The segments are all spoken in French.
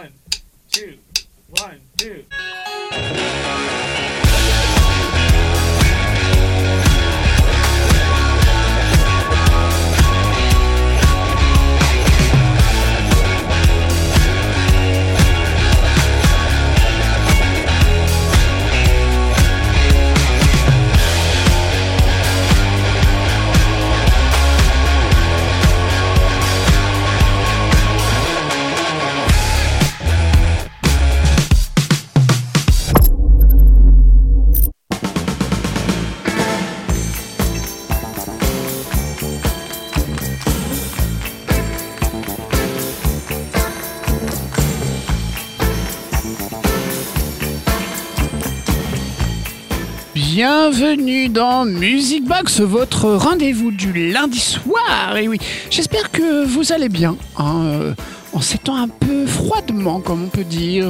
One, two, one, two. Bienvenue dans Music Box, votre rendez-vous du lundi soir. Et oui, j'espère que vous allez bien. hein, euh, en ces temps un peu froidement, comme on peut dire.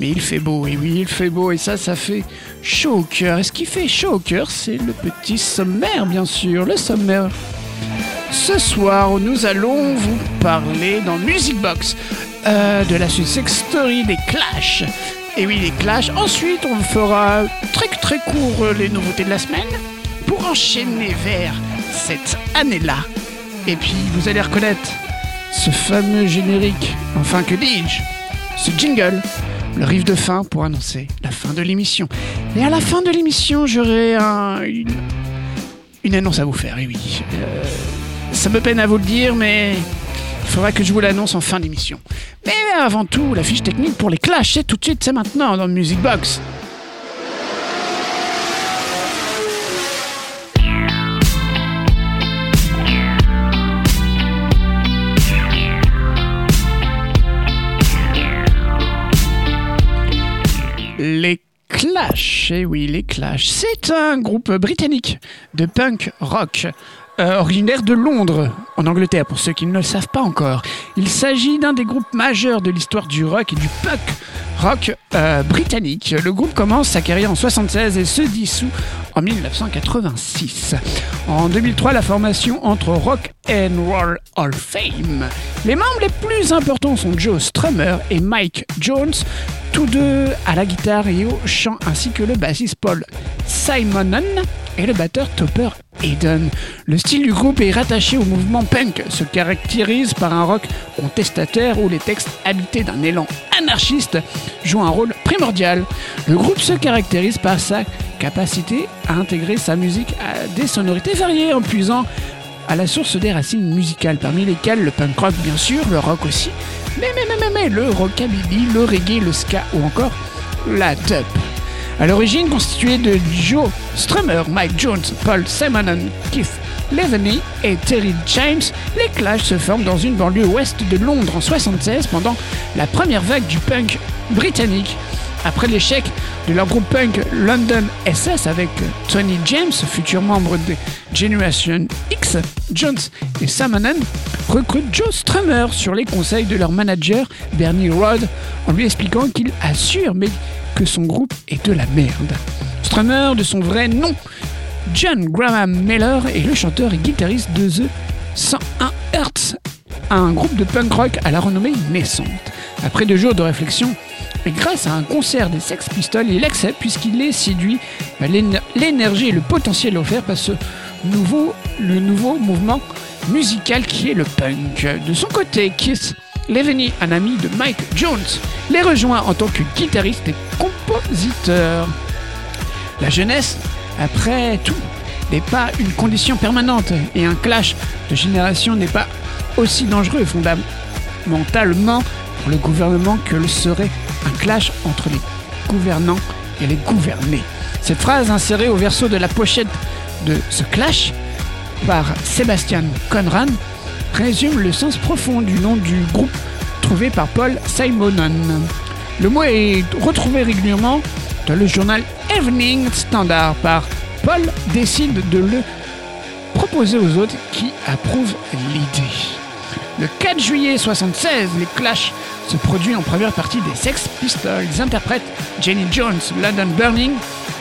Mais il fait beau, et oui, il fait beau, et ça, ça fait chaud au cœur. Et ce qui fait chaud au cœur, c'est le petit sommaire, bien sûr, le sommaire. Ce soir, nous allons vous parler dans Music Box euh, de la Sussex Story des Clash. Et oui, les Clash. Ensuite, on fera très très court euh, les nouveautés de la semaine pour enchaîner vers cette année-là. Et puis, vous allez reconnaître ce fameux générique, enfin que dis-je, ce jingle, le riff de fin pour annoncer la fin de l'émission. Et à la fin de l'émission, j'aurai un- une, une annonce à vous faire, et oui. Euh, ça me peine à vous le dire, mais il faudra que je vous l'annonce en fin d'émission. Mais avant tout, la fiche technique pour les clashs, c'est tout de suite, c'est maintenant dans Music Box. Les Clash, eh oui, les Clash, c'est un groupe britannique de punk rock. Euh, originaire de Londres, en Angleterre, pour ceux qui ne le savent pas encore. Il s'agit d'un des groupes majeurs de l'histoire du rock et du punk rock euh, britannique. Le groupe commence sa carrière en 76 et se dissout en 1986. En 2003, la formation entre Rock and Roll Hall Fame. Les membres les plus importants sont Joe Strummer et Mike Jones, tous deux à la guitare et au chant, ainsi que le bassiste Paul Simonon et le batteur Topper Eden. Le style du groupe est rattaché au mouvement punk, se caractérise par un rock contestataire où les textes habités d'un élan anarchiste jouent un rôle primordial. Le groupe se caractérise par sa capacité à intégrer sa musique à des sonorités variées en puisant à la source des racines musicales, parmi lesquelles le punk rock bien sûr, le rock aussi, mais, mais, mais, mais, mais le rockabilly, le reggae, le ska ou encore la dub. À l'origine constitué de Joe Strummer, Mike Jones, Paul Simonon, Keith Leveney et Terry James, les Clash se forment dans une banlieue ouest de Londres en 76 pendant la première vague du punk britannique. Après l'échec de leur groupe punk London SS avec Tony James, futur membre de Generation X, Jones et Simonon recrutent Joe Strummer sur les conseils de leur manager Bernie Rod en lui expliquant qu'il assure mais que son groupe est de la merde. Strummer, de son vrai nom, John Graham Miller, est le chanteur et guitariste de The 101 Hertz, un groupe de punk rock à la renommée naissante. Après deux jours de réflexion, et grâce à un concert des Sex Pistols, il accepte puisqu'il est séduit par l'éner- l'énergie et le potentiel offert par ce nouveau, le nouveau mouvement musical qui est le punk. De son côté, Keith Leveney, un ami de Mike Jones, les rejoint en tant que guitariste et compositeur. La jeunesse, après tout, n'est pas une condition permanente et un clash de génération n'est pas aussi dangereux fondamentalement pour le gouvernement que le serait un clash entre les gouvernants et les gouvernés. Cette phrase insérée au verso de la pochette de ce clash par Sébastien Conran résume le sens profond du nom du groupe trouvé par Paul Simonon. Le mot est retrouvé régulièrement dans le journal Evening Standard par Paul décide de le proposer aux autres qui approuvent l'idée. Le 4 juillet 76, les Clash produit en première partie des Sex Pistols. Ils interprètent Jenny Jones, London Burning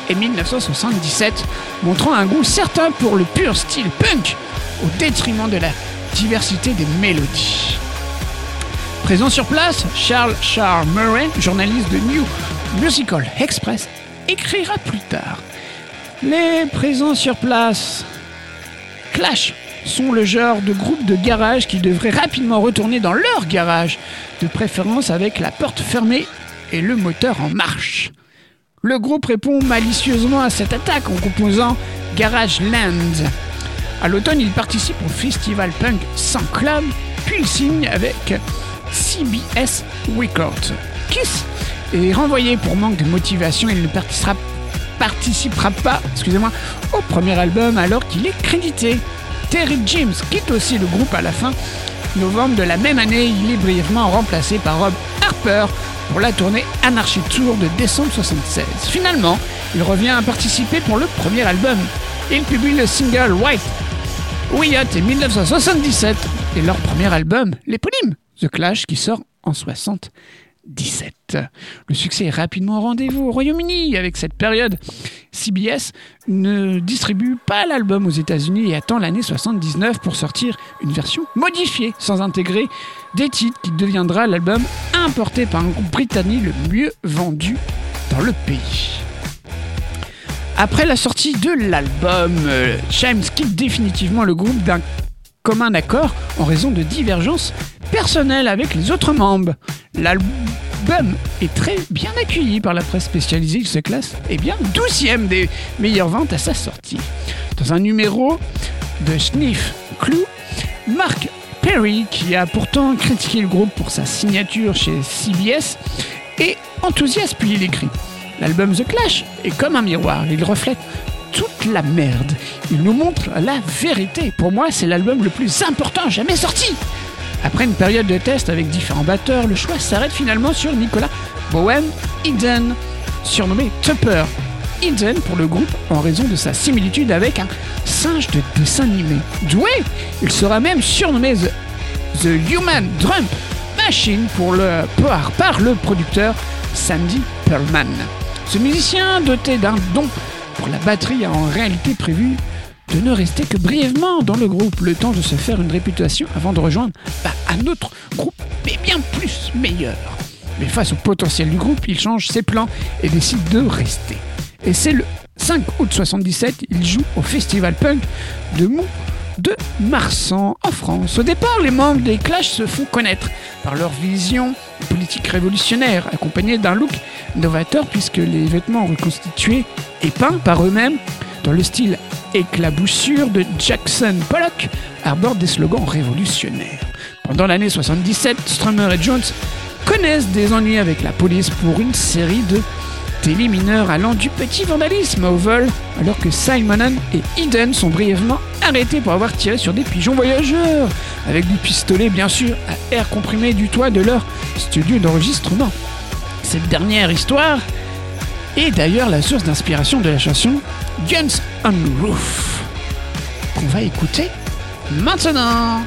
et 1977, montrant un goût certain pour le pur style punk au détriment de la diversité des mélodies. Présent sur place, Charles Charles Murray, journaliste de New Musical Express, écrira plus tard. Les présents sur place, Clash sont le genre de groupe de garage qui devrait rapidement retourner dans leur garage, de préférence avec la porte fermée et le moteur en marche. Le groupe répond malicieusement à cette attaque en composant Garage Land. À l'automne, il participe au festival punk sans club, puis il signe avec CBS Records. Kiss est renvoyé pour manque de motivation. Il ne participera, participera pas excusez-moi, au premier album alors qu'il est crédité. Terry James quitte aussi le groupe à la fin novembre de la même année. Il est brièvement remplacé par Rob Harper pour la tournée Anarchy Tour de décembre 76. Finalement, il revient à participer pour le premier album. Il publie le single White Wyatt en 1977 et leur premier album, l'éponyme The Clash, qui sort en 77. Le succès est rapidement au rendez-vous au Royaume-Uni avec cette période. CBS ne distribue pas l'album aux États-Unis et attend l'année 79 pour sortir une version modifiée sans intégrer des titres qui deviendra l'album importé par un groupe britannique le mieux vendu dans le pays. Après la sortie de l'album, euh, James quitte définitivement le groupe d'un commun accord en raison de divergences personnelles avec les autres membres. L'album est très bien accueilli par la presse spécialisée qui se classe et bien 12e des meilleures ventes à sa sortie. Dans un numéro de Sniff Clue, Mark Perry, qui a pourtant critiqué le groupe pour sa signature chez CBS, est enthousiaste puis il écrit L'album The Clash est comme un miroir, il reflète toute la merde. Il nous montre la vérité. Pour moi, c'est l'album le plus important jamais sorti. Après une période de test avec différents batteurs, le choix s'arrête finalement sur Nicolas Bowen Eden, surnommé Tupper. Eden pour le groupe en raison de sa similitude avec un singe de dessin animé. Doué, il sera même surnommé The, Human Drum Machine pour le, par, par le producteur Sandy Perlman. Ce musicien doté d'un don pour la batterie a en réalité prévu de ne rester que brièvement dans le groupe, le temps de se faire une réputation avant de rejoindre bah, un autre groupe, mais bien plus meilleur. Mais face au potentiel du groupe, il change ses plans et décide de rester. Et c'est le 5 août 77, il joue au festival punk de Mont de Marsan en France. Au départ, les membres des Clash se font connaître par leur vision politique révolutionnaire, accompagnée d'un look novateur puisque les vêtements reconstitués et peints par eux-mêmes dans le style éclaboussure de Jackson Pollock arborent des slogans révolutionnaires. Pendant l'année 77, Strummer et Jones connaissent des ennuis avec la police pour une série de mineurs allant du petit vandalisme au vol, alors que Simonon et Eden sont brièvement arrêtés pour avoir tiré sur des pigeons voyageurs, avec du pistolet bien sûr à air comprimé du toit de leur studio d'enregistrement. Cette dernière histoire est d'ailleurs la source d'inspiration de la chanson Guns on Roof, qu'on va écouter maintenant.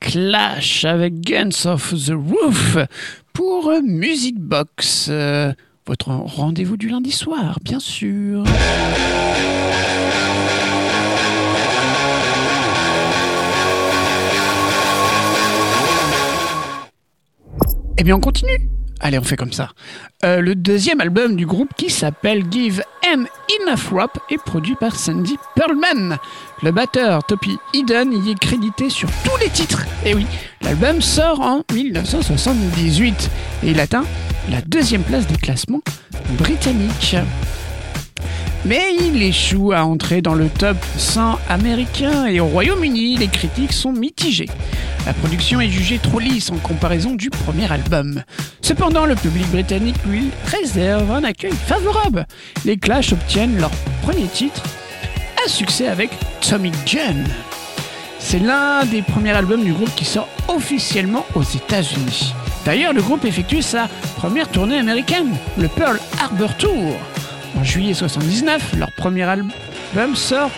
Clash avec Guns of the Roof pour Music Box. Euh, votre rendez-vous du lundi soir, bien sûr. Eh bien, on continue. Allez, on fait comme ça. Euh, le deuxième album du groupe qui s'appelle Give M Enough Rope est produit par Sandy Pearlman. Le batteur Toppy Eden y est crédité sur tous les titres. Et oui, l'album sort en 1978 et il atteint la deuxième place des classements britanniques. Mais il échoue à entrer dans le top 100 américain et au Royaume-Uni, les critiques sont mitigées. La production est jugée trop lisse en comparaison du premier album. Cependant, le public britannique lui réserve un accueil favorable. Les Clash obtiennent leur premier titre, un succès avec Tommy John. C'est l'un des premiers albums du groupe qui sort officiellement aux États-Unis. D'ailleurs, le groupe effectue sa première tournée américaine, le Pearl Harbor Tour. En juillet 79, leur premier album sort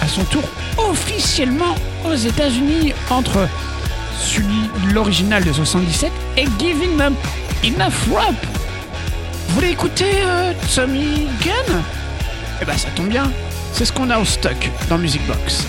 à son tour officiellement aux États-Unis entre celui l'original de 77 et Giving Them Enough Rope. Vous voulez écouter euh, Tommy Gunn? Eh ben ça tombe bien, c'est ce qu'on a au stock dans Music Box.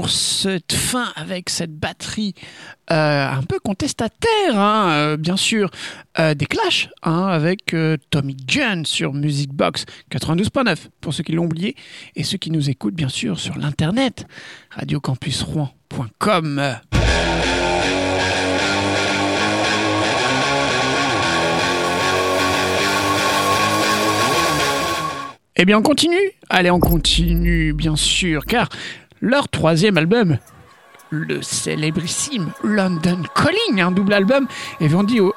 pour cette fin avec cette batterie euh, un peu contestataire, hein, euh, bien sûr, euh, des clashs hein, avec Tommy Gunn sur Music Box 92.9 pour ceux qui l'ont oublié et ceux qui nous écoutent bien sûr sur l'internet radiocampusrouen.com. Eh bien, on continue Allez, on continue, bien sûr, car leur troisième album, le célébrissime London Calling, un double album, est vendu au,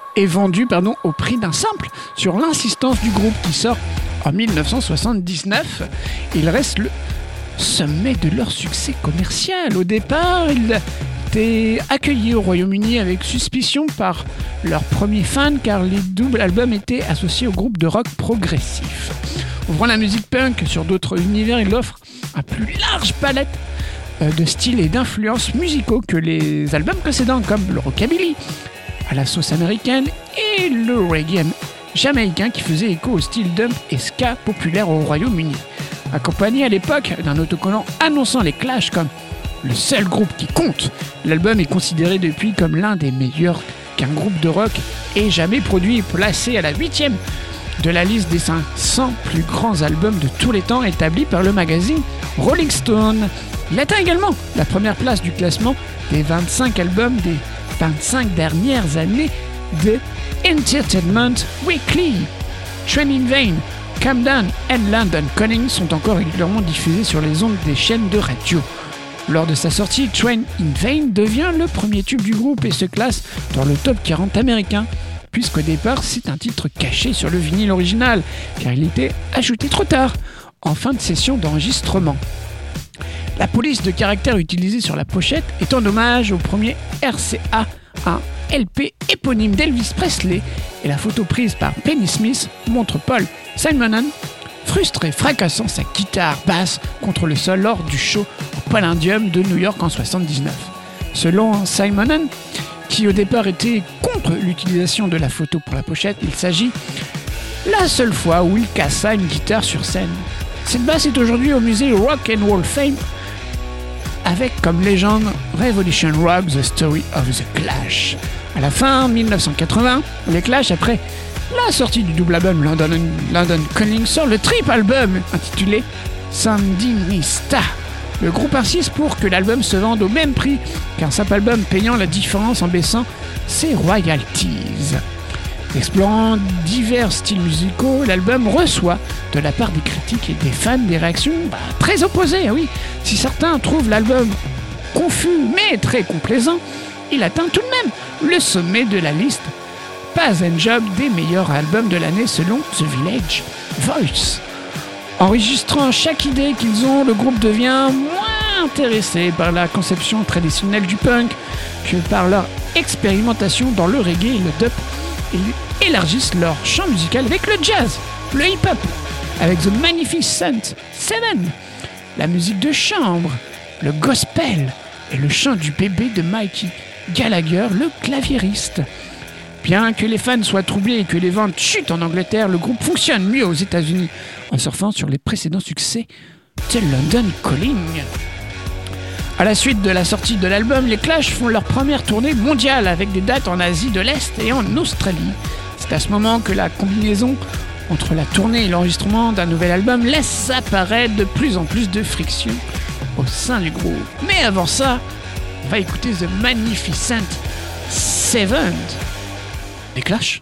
pardon, au prix d'un simple sur l'insistance du groupe qui sort en 1979. Il reste le sommet de leur succès commercial. Au départ, ils étaient accueillis au Royaume-Uni avec suspicion par leurs premiers fans car les doubles albums étaient associés au groupe de rock progressif. Ouvrant la musique punk sur d'autres univers, il offre un plus large palette de styles et d'influences musicaux que les albums précédents comme le rockabilly à la sauce américaine et le reggae jamaïcain qui faisait écho au style dump et ska populaire au Royaume-Uni. Accompagné à l'époque d'un autocollant annonçant les Clash comme le seul groupe qui compte, l'album est considéré depuis comme l'un des meilleurs qu'un groupe de rock ait jamais produit et placé à la huitième de la liste des 500 plus grands albums de tous les temps établie par le magazine Rolling Stone. Il atteint également la première place du classement des 25 albums des 25 dernières années de Entertainment Weekly. Train in Vain, Camden et London Calling sont encore régulièrement diffusés sur les ondes des chaînes de radio. Lors de sa sortie, Train in Vain devient le premier tube du groupe et se classe dans le top 40 américain, puisqu'au départ c'est un titre caché sur le vinyle original, car il était ajouté trop tard, en fin de session d'enregistrement. La police de caractère utilisée sur la pochette est en hommage au premier RCA, un LP éponyme d'Elvis Presley, et la photo prise par Penny Smith montre Paul Simonon frustré fracassant sa guitare basse contre le sol lors du show au Palladium de New York en 79. Selon Simonon, qui au départ était contre l'utilisation de la photo pour la pochette, il s'agit la seule fois où il cassa une guitare sur scène. Cette basse est aujourd'hui au musée Rock and Roll Fame avec comme légende Revolution Rock The Story of the Clash. À la fin 1980, les Clash, après la sortie du double album London, London Calling, sort le triple album intitulé Sandinista. Le groupe insiste pour que l'album se vende au même prix qu'un simple album payant la différence en baissant ses royalties. Explorant divers styles musicaux, l'album reçoit de la part des critiques et des fans des réactions bah, très opposées. ah Oui, si certains trouvent l'album confus mais très complaisant, il atteint tout de même le sommet de la liste Pas un Job des meilleurs albums de l'année selon The Village Voice. Enregistrant chaque idée qu'ils ont, le groupe devient moins intéressé par la conception traditionnelle du punk que par leur expérimentation dans le reggae et le dub ils élargissent leur champ musical avec le jazz, le hip-hop, avec The Magnificent Seven, la musique de chambre, le gospel et le chant du bébé de Mikey Gallagher, le claviériste. Bien que les fans soient troublés et que les ventes chutent en Angleterre, le groupe fonctionne mieux aux États-Unis en surfant sur les précédents succès de London Calling. À la suite de la sortie de l'album, les Clash font leur première tournée mondiale avec des dates en Asie de l'Est et en Australie. C'est à ce moment que la combinaison entre la tournée et l'enregistrement d'un nouvel album laisse apparaître de plus en plus de friction au sein du groupe. Mais avant ça, on va écouter The Magnificent Seven des Clash?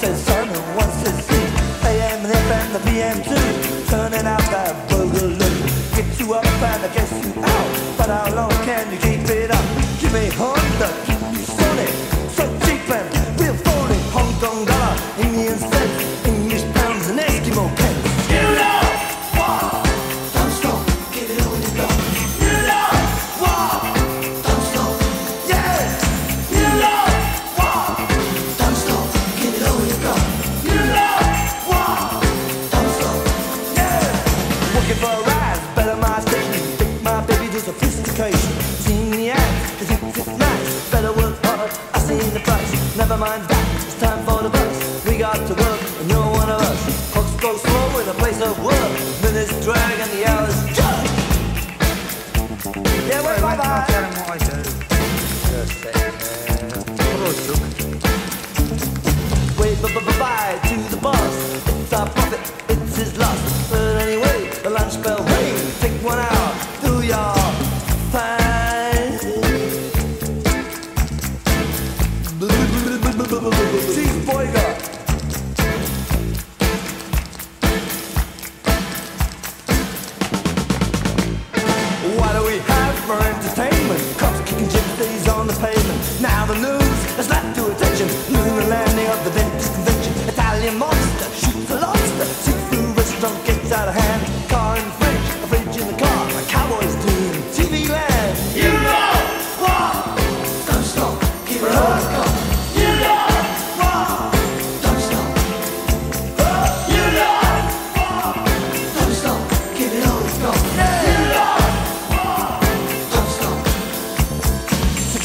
And one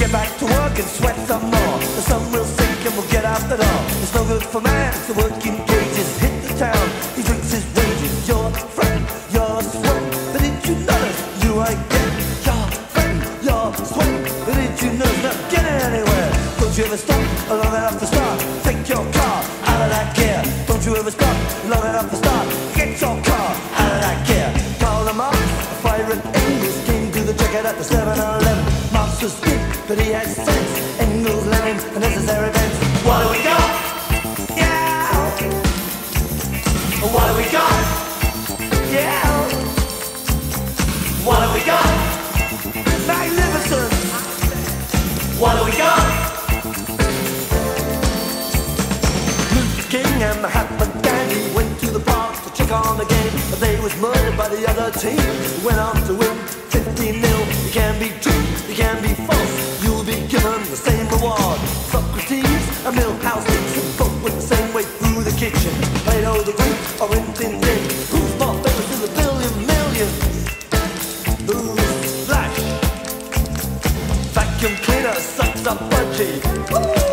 get back to work and sweat some more. The sun will sink and we'll get out the door. It's no good for man, to work in cages. Hit the town, he drinks his wages. Your friend, your sweat. But did you notice you ain't getting your friend, your sweat? But did you notice not getting anywhere? Don't you ever stop long enough to start? But he had sense. Engels, Lenin, the necessary events. What do we got? Yeah. What do we got? Yeah. What do we got? Magnificent. What do we got? Luther King and Mahatma Gandhi went to the park to check on the game, but they was murdered by the other team. Went on to win 15 nil. You can be true, you can be false. You'll be given the same reward. Socrates and Milhouse Nixon both went the same way through the kitchen. Plato the Greek or Tin. Who's more famous in the billion millions? Who's Flash? Vacuum cleaner sucks up budgie. Bye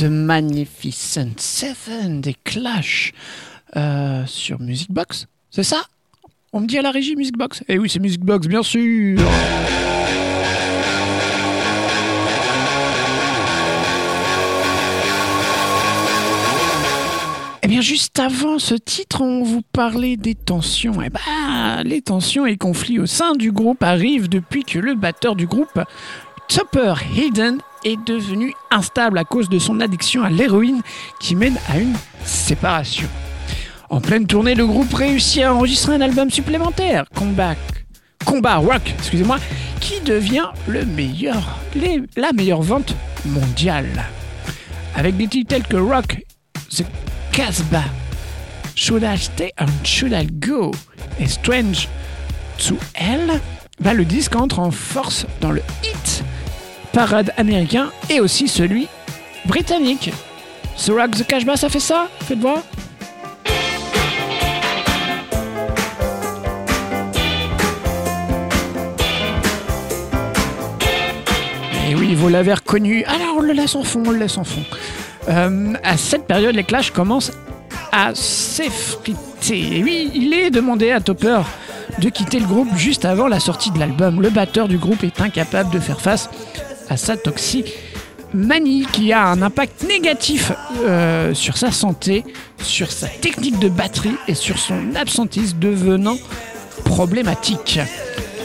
The Magnificent Seven des Clash euh, sur Music Box. C'est ça? On me dit à la régie Music Box? Eh oui, c'est Music Box, bien sûr Eh bien, juste avant ce titre, on vous parlait des tensions. Eh ben, les tensions et conflits au sein du groupe arrivent depuis que le batteur du groupe, Topper Hayden, est devenu instable à cause de son addiction à l'héroïne qui mène à une séparation. En pleine tournée, le groupe réussit à enregistrer un album supplémentaire, Combat, Rock, excusez-moi, qui devient la meilleure vente mondiale. Avec des titres tels que Rock, The Casbah, Should I Stay and Should I Go et Strange to Hell, bah, le disque entre en force dans le hit parade américain et aussi celui britannique. Ce Rock the Cash Bass a fait ça Faites voir Et oui, vous l'avez reconnu. Alors, on le laisse en fond, on le laisse en fond. Euh, à cette période, les Clash commencent à s'effriter. Et oui, il est demandé à Topper de quitter le groupe juste avant la sortie de l'album. Le batteur du groupe est incapable de faire face à sa toximanie qui a un impact négatif euh, sur sa santé, sur sa technique de batterie et sur son absentisme devenant problématique.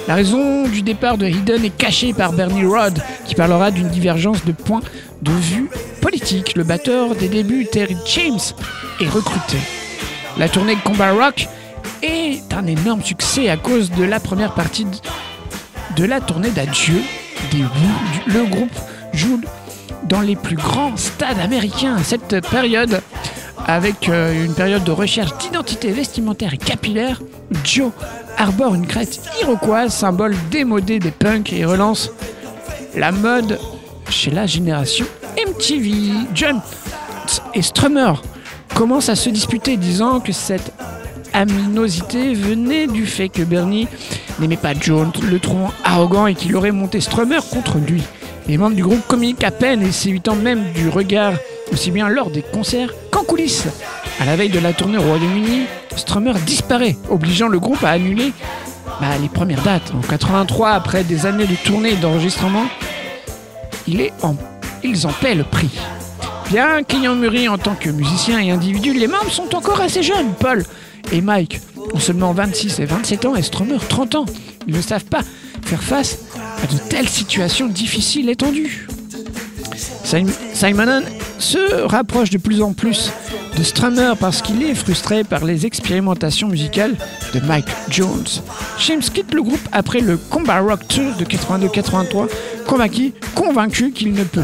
La raison du départ de Hidden est cachée par Bernie Rod, qui parlera d'une divergence de points de vue politique. Le batteur des débuts, Terry James, est recruté. La tournée Combat Rock est un énorme succès à cause de la première partie de la tournée d'adieu Le groupe joue dans les plus grands stades américains à cette période. Avec euh, une période de recherche d'identité vestimentaire et capillaire, Joe arbore une crête iroquoise, symbole démodé des punks, et relance la mode chez la génération MTV. John et Strummer commencent à se disputer, disant que cette aminosité venait du fait que Bernie n'aimait pas Jones, le trouvant arrogant et qu'il aurait monté Strummer contre lui. Les membres du groupe communiquent à peine et s'évitant même du regard, aussi bien lors des concerts qu'en coulisses. À la veille de la tournée au Royaume-Uni, Strummer disparaît, obligeant le groupe à annuler bah, les premières dates. En 83, après des années de tournée et d'enregistrement, il est en- ils en paient le prix. Bien qu'ayant mûri en tant que musicien et individu, les membres sont encore assez jeunes. Paul et Mike ont seulement 26 et 27 ans et Strummer 30 ans. Ils ne savent pas faire face à de telles situations difficiles et tendues. Sim- Simon se rapproche de plus en plus de Strummer parce qu'il est frustré par les expérimentations musicales de Mike Jones. James quitte le groupe après le Combat Rock Tour de 82-83, convaincu, convaincu qu'il ne peut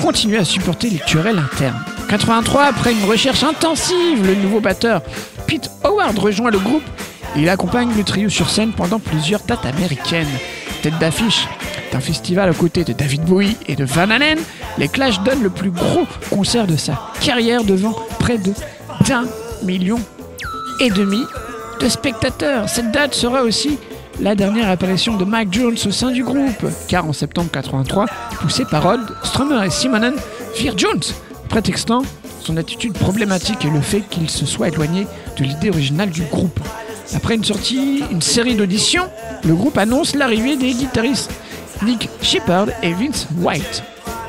continuer à supporter les querelles internes. 83, après une recherche intensive, le nouveau batteur Pete Howard rejoint le groupe et il accompagne le trio sur scène pendant plusieurs dates américaines. Tête d'affiche d'un festival aux côtés de David Bowie et de Van Halen, les Clash donnent le plus gros concert de sa carrière devant près de d'un million et demi de spectateurs. Cette date sera aussi la dernière apparition de Mike Jones au sein du groupe, car en septembre 83, poussé par Rod, Strummer et Simonon virent Jones, prétextant son attitude problématique et le fait qu'il se soit éloigné de l'idée originale du groupe. Après une sortie, une série d'auditions, le groupe annonce l'arrivée des guitaristes Nick Shepard et Vince White.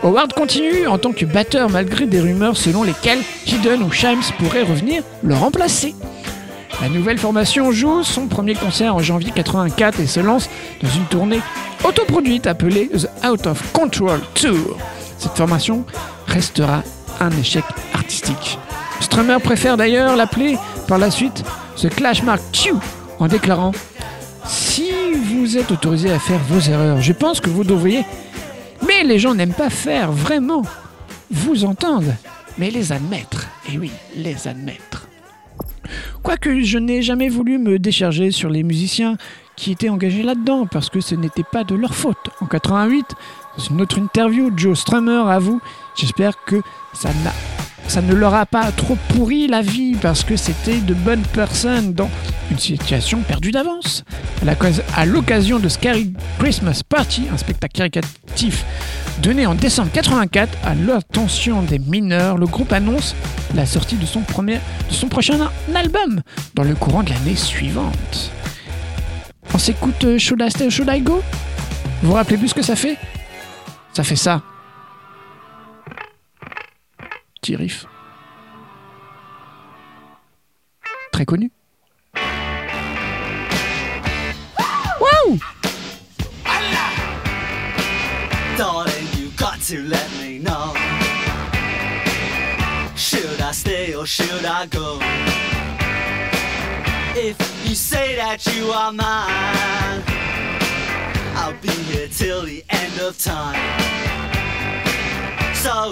Howard continue en tant que batteur malgré des rumeurs selon lesquelles Hidden ou Shimes pourraient revenir le remplacer. La nouvelle formation joue son premier concert en janvier 84 et se lance dans une tournée autoproduite appelée The Out of Control Tour. Cette formation restera un échec artistique. Strummer préfère d'ailleurs l'appeler par la suite The Clash Mark II en déclarant Si vous êtes autorisé à faire vos erreurs, je pense que vous devriez. Mais les gens n'aiment pas faire vraiment vous entendre, mais les admettre. Et oui, les admettre. Quoique je n'ai jamais voulu me décharger sur les musiciens qui étaient engagés là-dedans, parce que ce n'était pas de leur faute. En 88, dans une autre interview, Joe Strummer avoue J'espère que ça, n'a- ça ne leur a pas trop pourri la vie, parce que c'était de bonnes personnes dans une situation perdue d'avance. À l'occasion de Scary Christmas Party, un spectacle caricatif donné en décembre 84 à l'attention des mineurs, le groupe annonce la sortie de son, premier, de son prochain album dans le courant de l'année suivante. On s'écoute euh, Should I Stay Should I Go? Vous vous rappelez plus ce que ça fait? Ça fait ça. Petit riff. Très connu. Waouh Darling, you got to let me know. Should I stay or should I go? If you say that you are mine, I'll be here till the end of time. So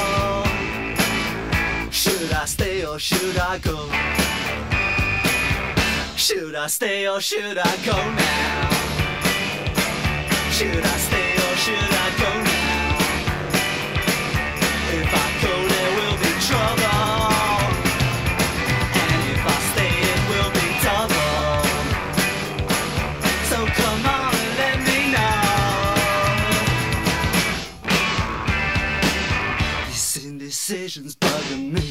Should I stay or should I go? Should I stay or should I go now? Should I stay or should I go now? If I go, there will be trouble. And if I stay, it will be double. So come on and let me know. This indecision's bugging me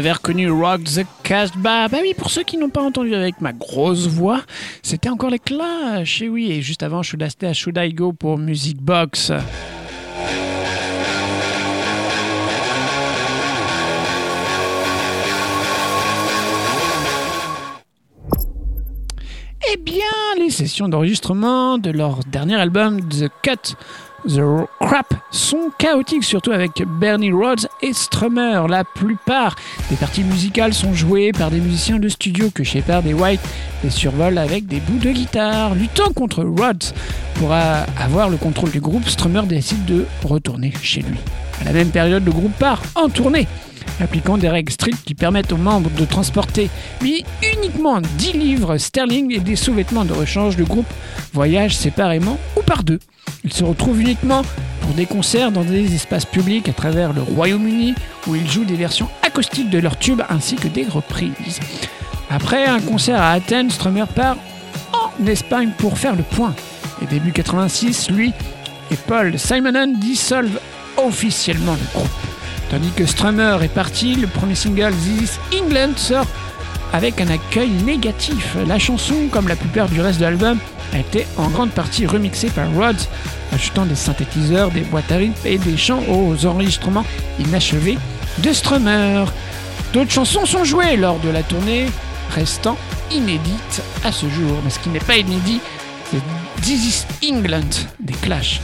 Avez reconnu Rock the Casbah. Bah oui, pour ceux qui n'ont pas entendu avec ma grosse voix, c'était encore les Clash. Et oui, et juste avant, Should I Stay, Should I Go pour Music Box. Eh bien, les sessions d'enregistrement de leur dernier album, The Cut, The Crap, sont chaotiques, surtout avec Bernie Rhodes et Strummer. La plupart des parties musicales sont jouées par des musiciens de studio que Shepard et White les survolent avec des bouts de guitare. Luttant contre Rhodes pour avoir le contrôle du groupe, Strummer décide de retourner chez lui. À la même période, le groupe part en tournée appliquant des règles strictes qui permettent aux membres de transporter, mais uniquement 10 livres sterling et des sous-vêtements de rechange. Le groupe voyage séparément ou par deux. Ils se retrouvent uniquement pour des concerts dans des espaces publics à travers le Royaume-Uni où ils jouent des versions acoustiques de leurs tubes ainsi que des reprises. Après un concert à Athènes, Strummer part en Espagne pour faire le point. Et début 86, lui et Paul Simonon dissolvent officiellement le groupe. Tandis que Strummer est parti, le premier single This is England sort avec un accueil négatif. La chanson, comme la plupart du reste de l'album, a été en grande partie remixée par Rhodes, ajoutant des synthétiseurs, des boîtes à rythme et des chants aux enregistrements inachevés de Strummer. D'autres chansons sont jouées lors de la tournée, restant inédites à ce jour. Mais ce qui n'est pas inédit, c'est This is England des Clash.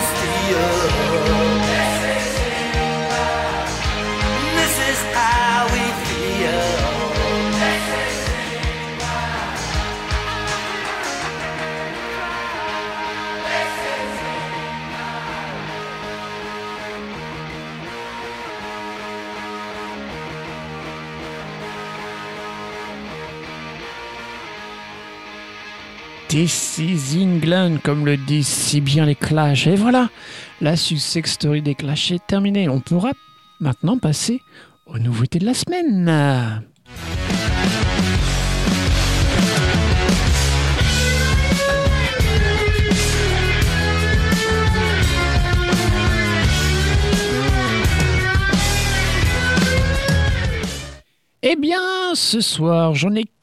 Austria. This is England, comme le disent si bien les Clash. Et voilà, la success story des Clash est terminée. On pourra maintenant passer aux nouveautés de la semaine. Eh bien, ce soir, j'en ai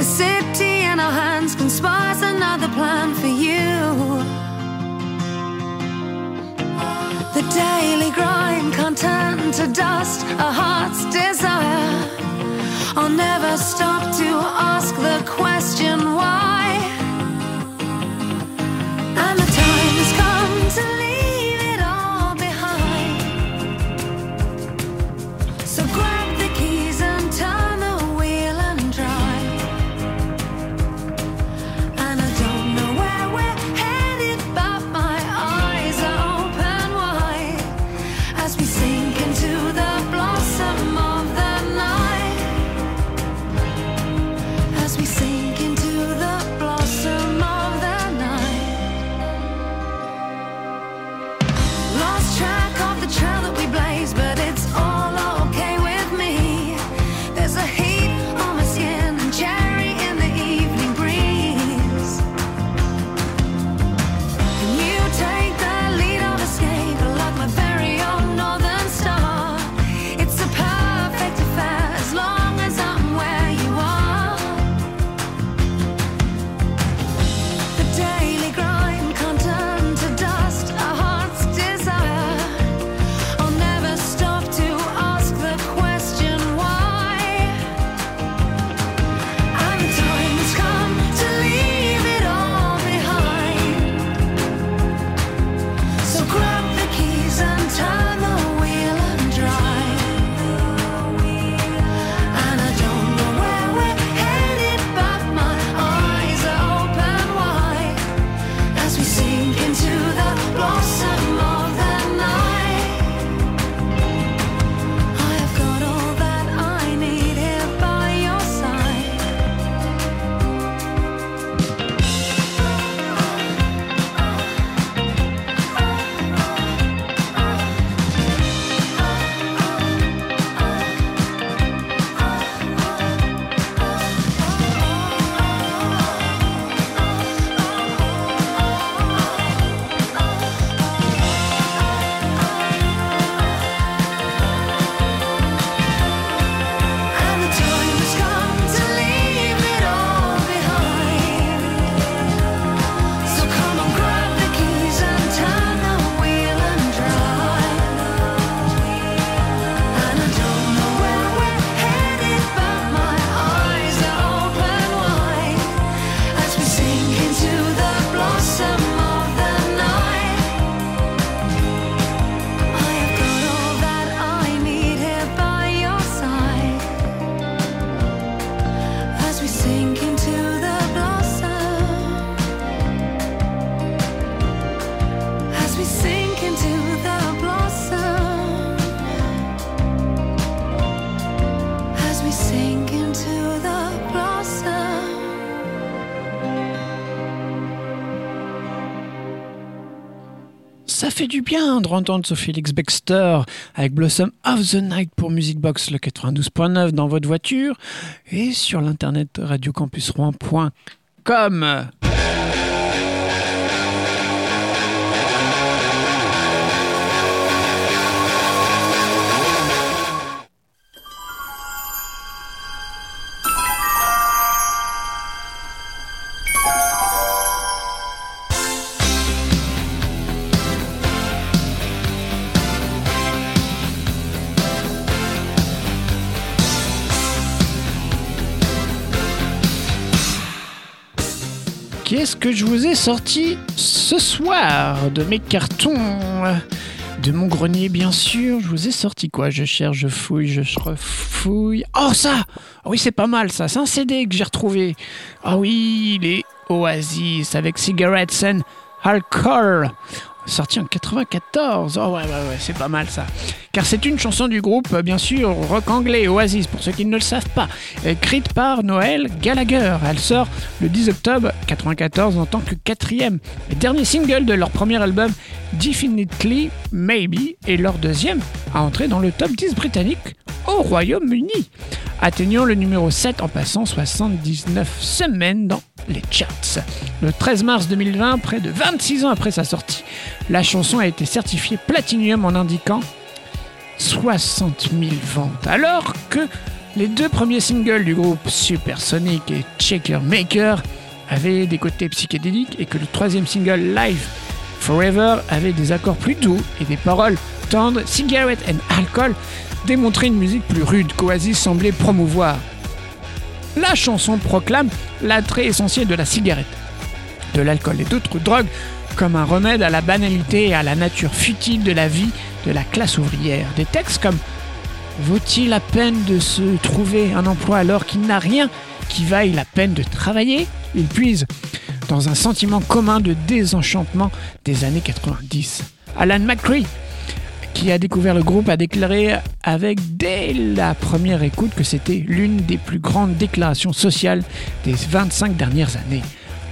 The city in our hands conspires another plan for you. The daily grind can't turn to dust a heart's desire. I'll never stop to ask the question why. Bien de entendre Sophie Elix Baxter avec Blossom of the Night pour Music Box le 92.9 dans votre voiture et sur l'internet radiocampusrouen.com. qu'est-ce que je vous ai sorti ce soir de mes cartons De mon grenier, bien sûr. Je vous ai sorti quoi? Je cherche, je fouille, je refouille. Oh, ça Ah Oui, c'est pas mal, ça. C'est un CD que j'ai retrouvé. Ah oui, les Oasis avec Cigarettes and Alcohol. Sorti en 94. Oh ouais, ouais, ouais, c'est pas mal ça. Car c'est une chanson du groupe, euh, bien sûr, rock anglais Oasis, pour ceux qui ne le savent pas, écrite par Noël Gallagher. Elle sort le 10 octobre 94 en tant que quatrième et dernier single de leur premier album Definitely Maybe et leur deuxième à entrer dans le top 10 britannique au Royaume-Uni, atteignant le numéro 7 en passant 79 semaines dans les charts. Le 13 mars 2020, près de 26 ans après sa sortie, la chanson a été certifiée Platinum en indiquant 60 000 ventes, alors que les deux premiers singles du groupe Supersonic et Checker Maker avaient des côtés psychédéliques et que le troisième single Live Forever avait des accords plus doux et des paroles tendres, Cigarette and Alcohol démontraient une musique plus rude qu'Oasis semblait promouvoir. La chanson proclame l'attrait essentiel de la cigarette, de l'alcool et d'autres drogues comme un remède à la banalité et à la nature futile de la vie de la classe ouvrière. Des textes comme Vaut-il la peine de se trouver un emploi alors qu'il n'a rien qui vaille la peine de travailler? Il puise dans un sentiment commun de désenchantement des années 90. Alan McCree, qui a découvert le groupe, a déclaré avec dès la première écoute que c'était l'une des plus grandes déclarations sociales des 25 dernières années.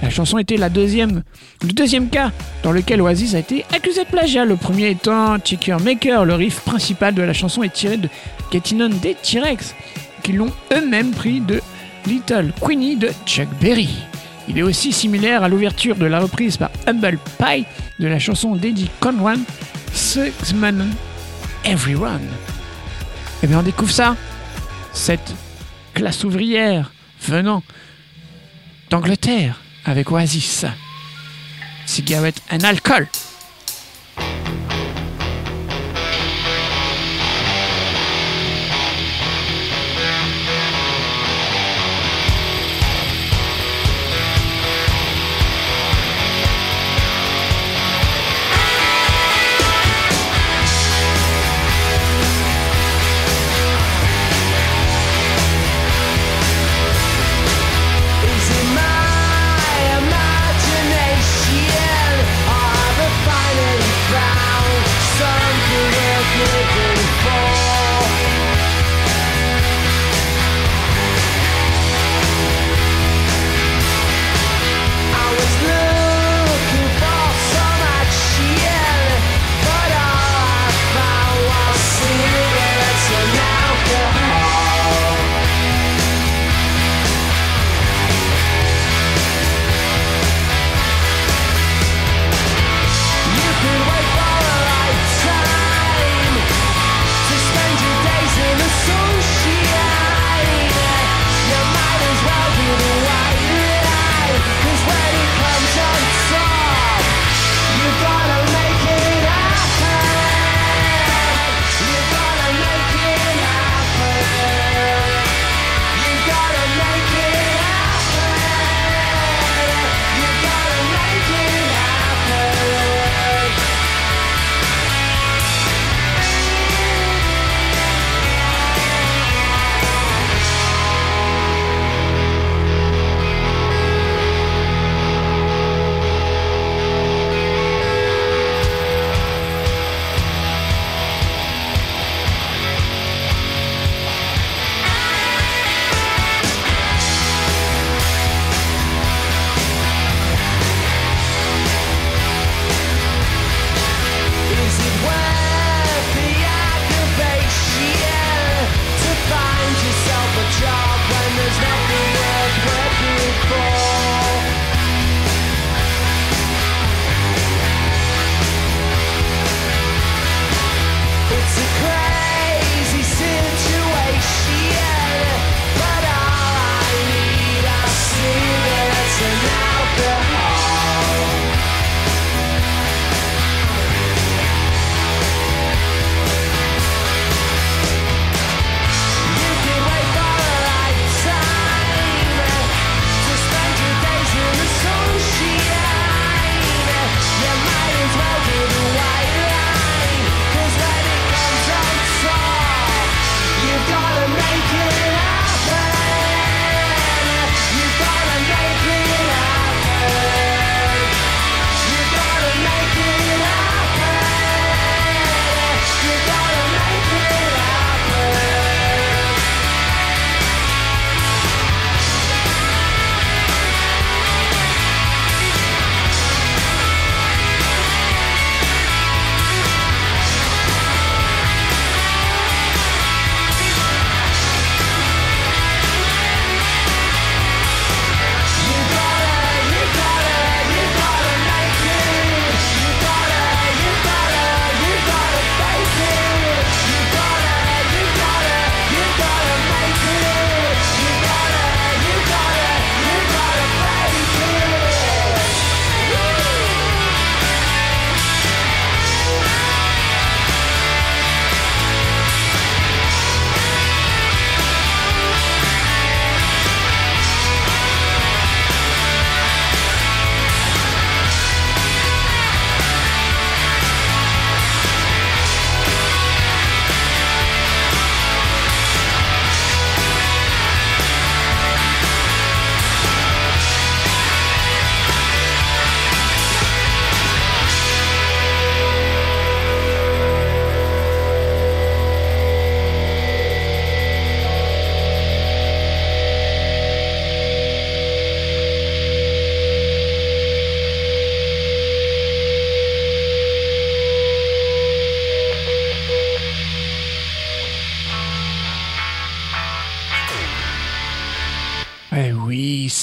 La chanson était le deuxième cas dans lequel Oasis a été accusé de plagiat. Le premier étant Checker Maker, le riff principal de la chanson est tiré de Getting On des T-Rex, qui l'ont eux-mêmes pris de Little Queenie de Chuck Berry. Il est aussi similaire à l'ouverture de la reprise par Humble Pie de la chanson d'Eddie Conran, Six Men Everyone. Et bien on découvre ça, cette classe ouvrière venant d'Angleterre avec Oasis. Cigarette and alcool.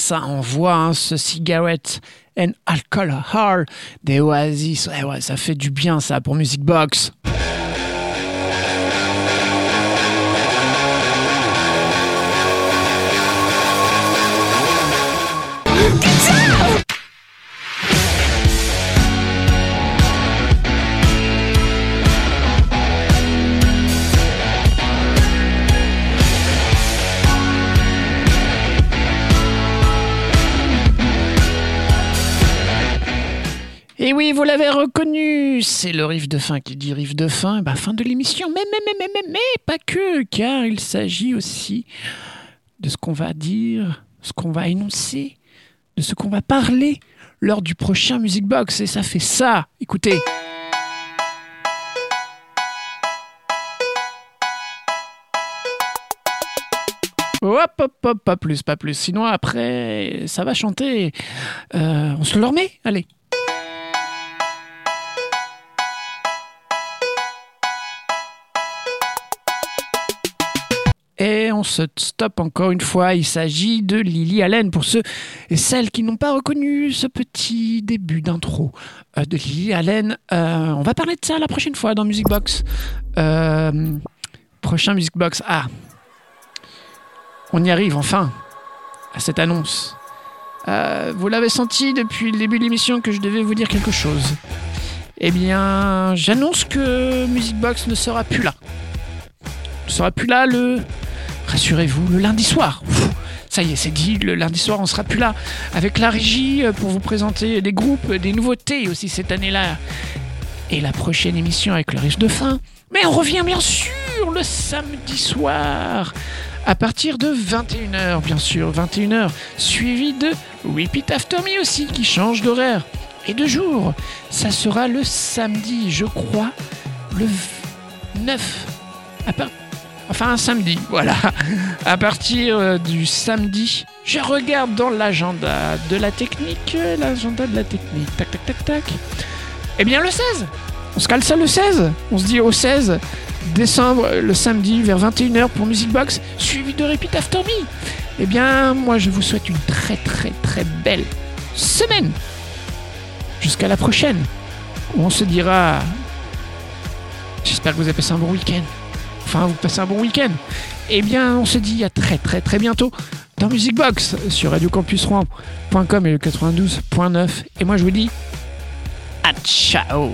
Ça envoie, hein, ce Cigarette and Alcohol des Oasis. Ouais, ouais, ça fait du bien, ça, pour Music Box. Oui, vous l'avez reconnu, c'est le riff de fin qui dit riff de fin, bah, fin de l'émission. Mais, mais, mais, mais, mais, mais, pas que, car il s'agit aussi de ce qu'on va dire, ce qu'on va énoncer, de ce qu'on va parler lors du prochain Music Box. Et ça fait ça, écoutez. Hop, hop, hop, pas plus, pas plus. Sinon, après, ça va chanter. Euh, on se le remet Allez. Et on se stoppe encore une fois. Il s'agit de Lily Allen pour ceux et celles qui n'ont pas reconnu ce petit début d'intro euh, de Lily Allen. Euh, on va parler de ça la prochaine fois dans Music Box. Euh, prochain Music Box. Ah, on y arrive enfin à cette annonce. Vous l'avez senti depuis le début de l'émission que je devais vous dire quelque chose. Eh bien, j'annonce que Music Box ne sera plus là. Ne sera plus là le. Rassurez-vous, le lundi soir. Ça y est, c'est dit, le lundi soir, on sera plus là. Avec la régie euh, pour vous présenter des groupes, des nouveautés aussi cette année-là. Et la prochaine émission avec le riche de fin. Mais on revient bien sûr le samedi soir à partir de 21h, bien sûr, 21h, suivi de Repeat After Me aussi, qui change d'horaire. Et de jour, ça sera le samedi, je crois, le v- 9. À Enfin, un samedi, voilà. À partir euh, du samedi, je regarde dans l'agenda de la technique, euh, l'agenda de la technique, tac, tac, tac, tac. Eh bien, le 16 On se cale ça le 16 On se dit au 16 décembre, le samedi, vers 21h pour Music Box, suivi de Repeat After Me. Eh bien, moi, je vous souhaite une très, très, très belle semaine. Jusqu'à la prochaine, on se dira... J'espère que vous avez passé un bon week-end. Enfin, vous passez un bon week-end. Eh bien, on se dit à très, très, très bientôt dans Music Box sur radiocampusrouen.com et le 92.9. Et moi, je vous dis... À ciao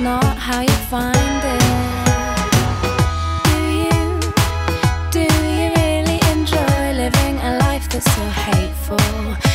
Not how you find it. Do you, do you really enjoy living a life that's so hateful?